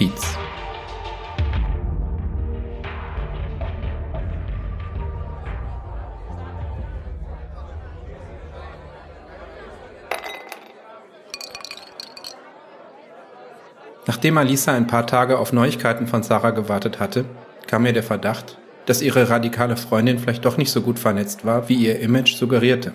Kiez. Nachdem Alisa ein paar Tage auf Neuigkeiten von Sarah gewartet hatte, kam mir der Verdacht, dass ihre radikale Freundin vielleicht doch nicht so gut vernetzt war, wie ihr Image suggerierte.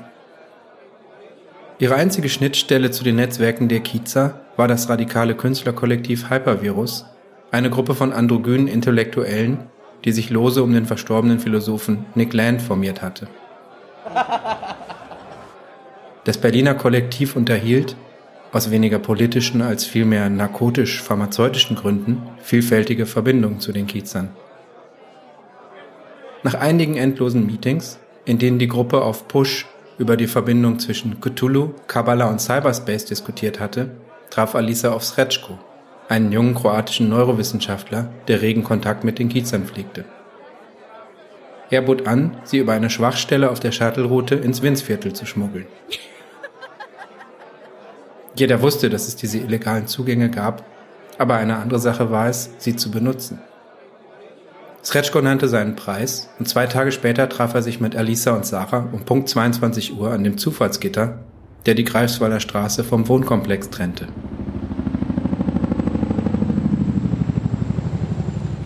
Ihre einzige Schnittstelle zu den Netzwerken der Kiezer war das radikale Künstlerkollektiv Hypervirus, eine Gruppe von androgynen Intellektuellen, die sich lose um den verstorbenen Philosophen Nick Land formiert hatte. Das Berliner Kollektiv unterhielt, aus weniger politischen als vielmehr narkotisch-pharmazeutischen Gründen, vielfältige Verbindungen zu den Kiezern. Nach einigen endlosen Meetings, in denen die Gruppe auf Push über die Verbindung zwischen Cthulhu, Kabbalah und Cyberspace diskutiert hatte, traf Alisa auf Srečko, einen jungen kroatischen Neurowissenschaftler, der regen Kontakt mit den Kiezern pflegte. Er bot an, sie über eine Schwachstelle auf der Shuttle-Route ins Winzviertel zu schmuggeln. Jeder wusste, dass es diese illegalen Zugänge gab, aber eine andere Sache war es, sie zu benutzen. Sretschko nannte seinen Preis und zwei Tage später traf er sich mit Alisa und Sarah um Punkt 22 Uhr an dem Zufahrtsgitter, der die Greifswalder Straße vom Wohnkomplex trennte.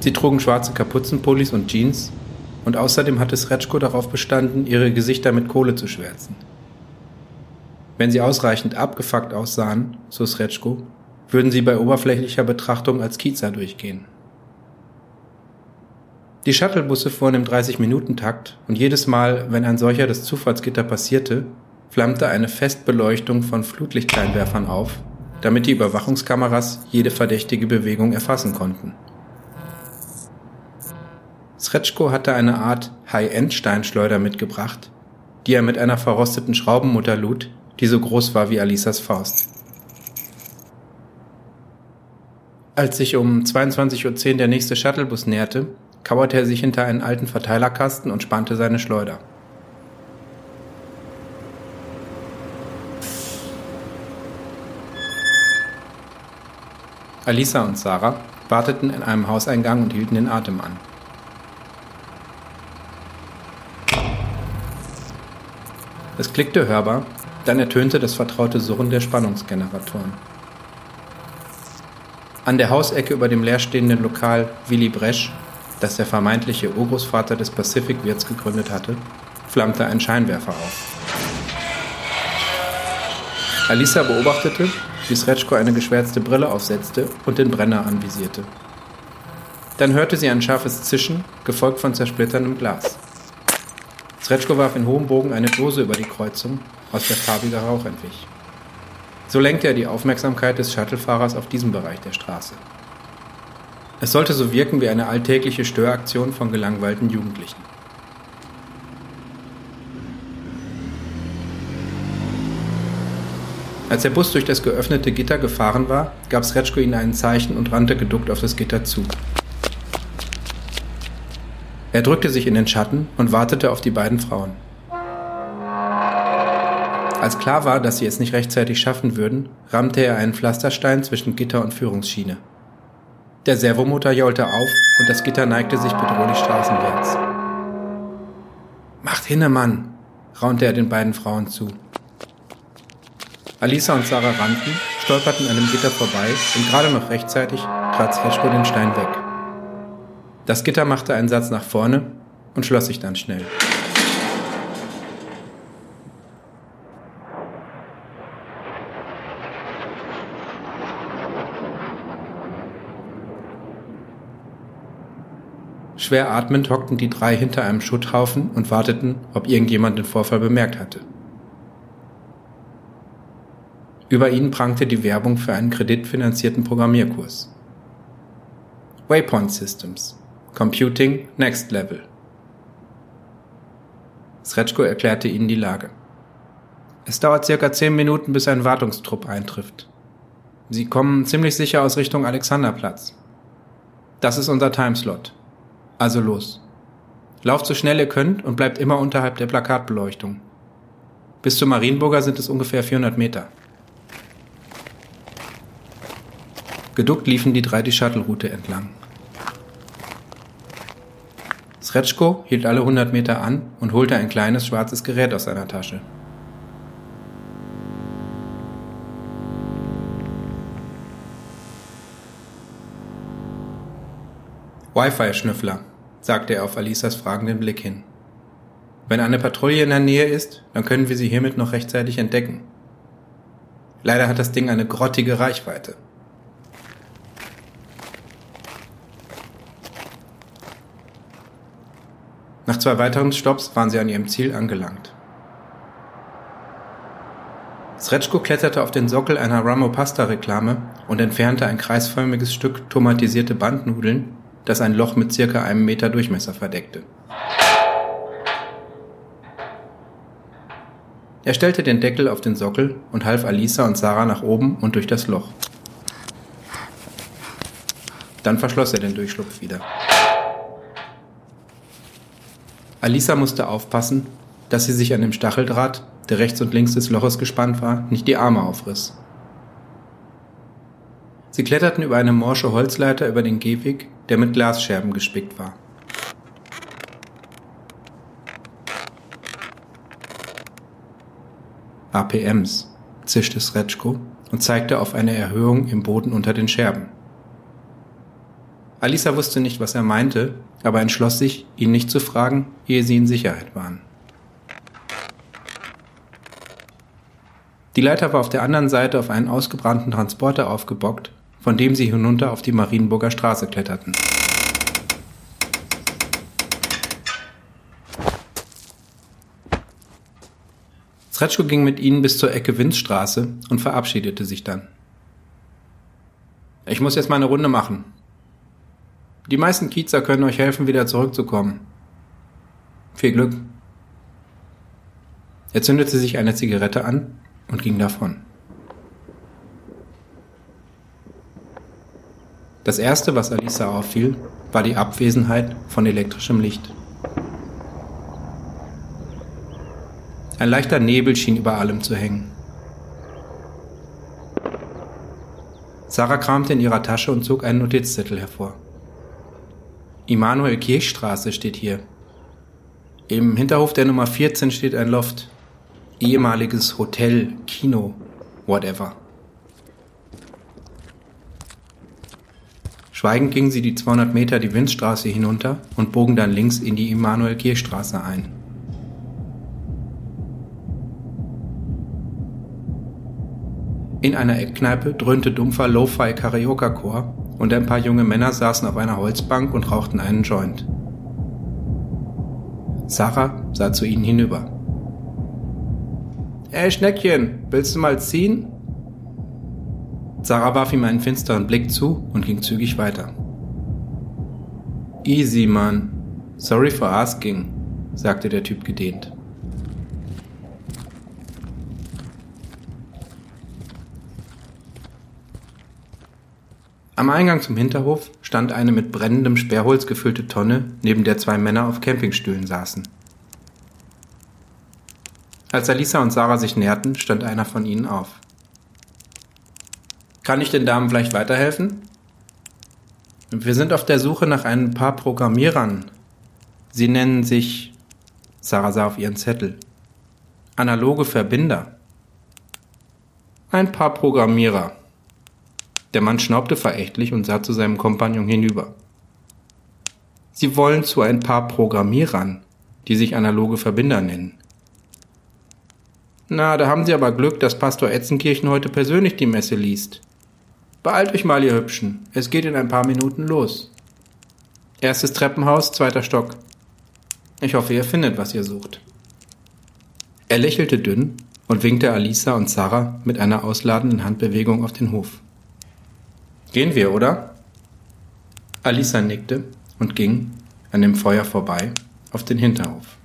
Sie trugen schwarze Kapuzenpullis und Jeans und außerdem hatte Sretschko darauf bestanden, ihre Gesichter mit Kohle zu schwärzen. Wenn sie ausreichend abgefuckt aussahen, so Sretschko, würden sie bei oberflächlicher Betrachtung als Kiezer durchgehen. Die Shuttlebusse fuhren im 30-Minuten-Takt und jedes Mal, wenn ein solcher das Zufahrtsgitter passierte, flammte eine Festbeleuchtung von Flutlichtscheinwerfern auf, damit die Überwachungskameras jede verdächtige Bewegung erfassen konnten. Sretschko hatte eine Art High-End-Steinschleuder mitgebracht, die er mit einer verrosteten Schraubenmutter lud, die so groß war wie Alisas Faust. Als sich um 22.10 Uhr der nächste Shuttlebus näherte, kauerte er sich hinter einen alten Verteilerkasten und spannte seine Schleuder. Alisa und Sarah warteten in einem Hauseingang und hielten den Atem an. Es klickte hörbar, dann ertönte das vertraute Surren der Spannungsgeneratoren. An der Hausecke über dem leerstehenden Lokal Willy Bresch, das der vermeintliche Urgroßvater des Pacific Wirts gegründet hatte, flammte ein Scheinwerfer auf. Alisa beobachtete, wie Sretschko eine geschwärzte Brille aufsetzte und den Brenner anvisierte. Dann hörte sie ein scharfes Zischen, gefolgt von zersplitterndem Glas. Sretschko warf in hohem Bogen eine Dose über die Kreuzung, aus der farbiger Rauch entwich. So lenkte er die Aufmerksamkeit des Shuttlefahrers auf diesen Bereich der Straße. Es sollte so wirken wie eine alltägliche Störaktion von gelangweilten Jugendlichen. Als der Bus durch das geöffnete Gitter gefahren war, gab Sretschko ihnen ein Zeichen und rannte geduckt auf das Gitter zu. Er drückte sich in den Schatten und wartete auf die beiden Frauen. Als klar war, dass sie es nicht rechtzeitig schaffen würden, rammte er einen Pflasterstein zwischen Gitter und Führungsschiene. Der Servomotor jaulte auf und das Gitter neigte sich bedrohlich straßenwärts. Macht hinne, Mann, raunte er den beiden Frauen zu. Alisa und Sarah rannten, stolperten an dem Gitter vorbei und gerade noch rechtzeitig trat Sreschko den Stein weg. Das Gitter machte einen Satz nach vorne und schloss sich dann schnell. Schwer atmend hockten die drei hinter einem Schutthaufen und warteten, ob irgendjemand den Vorfall bemerkt hatte. Über ihnen prangte die Werbung für einen kreditfinanzierten Programmierkurs. Waypoint Systems. Computing Next Level. Sretschko erklärte ihnen die Lage. Es dauert circa zehn Minuten, bis ein Wartungstrupp eintrifft. Sie kommen ziemlich sicher aus Richtung Alexanderplatz. Das ist unser Timeslot. Also los. Lauft so schnell ihr könnt und bleibt immer unterhalb der Plakatbeleuchtung. Bis zum Marienburger sind es ungefähr 400 Meter. Geduckt liefen die drei die Shuttle-Route entlang. Sretschko hielt alle 100 Meter an und holte ein kleines schwarzes Gerät aus seiner Tasche. Wi-Fi-Schnüffler, sagte er auf Alisas fragenden Blick hin. Wenn eine Patrouille in der Nähe ist, dann können wir sie hiermit noch rechtzeitig entdecken. Leider hat das Ding eine grottige Reichweite. Nach zwei weiteren Stops waren sie an ihrem Ziel angelangt. Sretschko kletterte auf den Sockel einer Ramo-Pasta-Reklame und entfernte ein kreisförmiges Stück tomatisierte Bandnudeln, das ein Loch mit circa einem Meter Durchmesser verdeckte. Er stellte den Deckel auf den Sockel und half Alisa und Sarah nach oben und durch das Loch. Dann verschloss er den Durchschlupf wieder. Alisa musste aufpassen, dass sie sich an dem Stacheldraht, der rechts und links des Loches gespannt war, nicht die Arme aufriss. Sie kletterten über eine morsche Holzleiter über den Gehweg, der mit Glasscherben gespickt war. APMs, zischte Sretschko und zeigte auf eine Erhöhung im Boden unter den Scherben. Alisa wusste nicht, was er meinte, aber entschloss sich, ihn nicht zu fragen, ehe sie in Sicherheit waren. Die Leiter war auf der anderen Seite auf einen ausgebrannten Transporter aufgebockt von dem sie hinunter auf die Marienburger Straße kletterten. Sretschko ging mit ihnen bis zur Ecke Winzstraße und verabschiedete sich dann. Ich muss jetzt mal eine Runde machen. Die meisten Kiezer können euch helfen, wieder zurückzukommen. Viel Glück. Er zündete sich eine Zigarette an und ging davon. Das erste, was Alisa auffiel, war die Abwesenheit von elektrischem Licht. Ein leichter Nebel schien über allem zu hängen. Sarah kramte in ihrer Tasche und zog einen Notizzettel hervor. Immanuel Kirchstraße steht hier. Im Hinterhof der Nummer 14 steht ein Loft. Ehemaliges Hotel, Kino, whatever. Schweigend gingen sie die 200 Meter die Winzstraße hinunter und bogen dann links in die Immanuel-Kirchstraße ein. In einer Eckkneipe dröhnte dumpfer Lo-Fi-Karaoke-Chor und ein paar junge Männer saßen auf einer Holzbank und rauchten einen Joint. Sarah sah zu ihnen hinüber. Ey Schneckchen, willst du mal ziehen? Sarah warf ihm einen finsteren Blick zu und ging zügig weiter. Easy, Mann. Sorry for asking, sagte der Typ gedehnt. Am Eingang zum Hinterhof stand eine mit brennendem Sperrholz gefüllte Tonne, neben der zwei Männer auf Campingstühlen saßen. Als Alisa und Sarah sich näherten, stand einer von ihnen auf. Kann ich den Damen vielleicht weiterhelfen? Wir sind auf der Suche nach ein paar Programmierern. Sie nennen sich, Sarah sah auf ihren Zettel, analoge Verbinder. Ein paar Programmierer. Der Mann schnaubte verächtlich und sah zu seinem Kompagnon hinüber. Sie wollen zu ein paar Programmierern, die sich analoge Verbinder nennen. Na, da haben Sie aber Glück, dass Pastor Etzenkirchen heute persönlich die Messe liest. Beeilt euch mal, ihr Hübschen. Es geht in ein paar Minuten los. Erstes Treppenhaus, zweiter Stock. Ich hoffe, ihr findet, was ihr sucht. Er lächelte dünn und winkte Alisa und Sarah mit einer ausladenden Handbewegung auf den Hof. Gehen wir, oder? Alisa nickte und ging, an dem Feuer vorbei, auf den Hinterhof.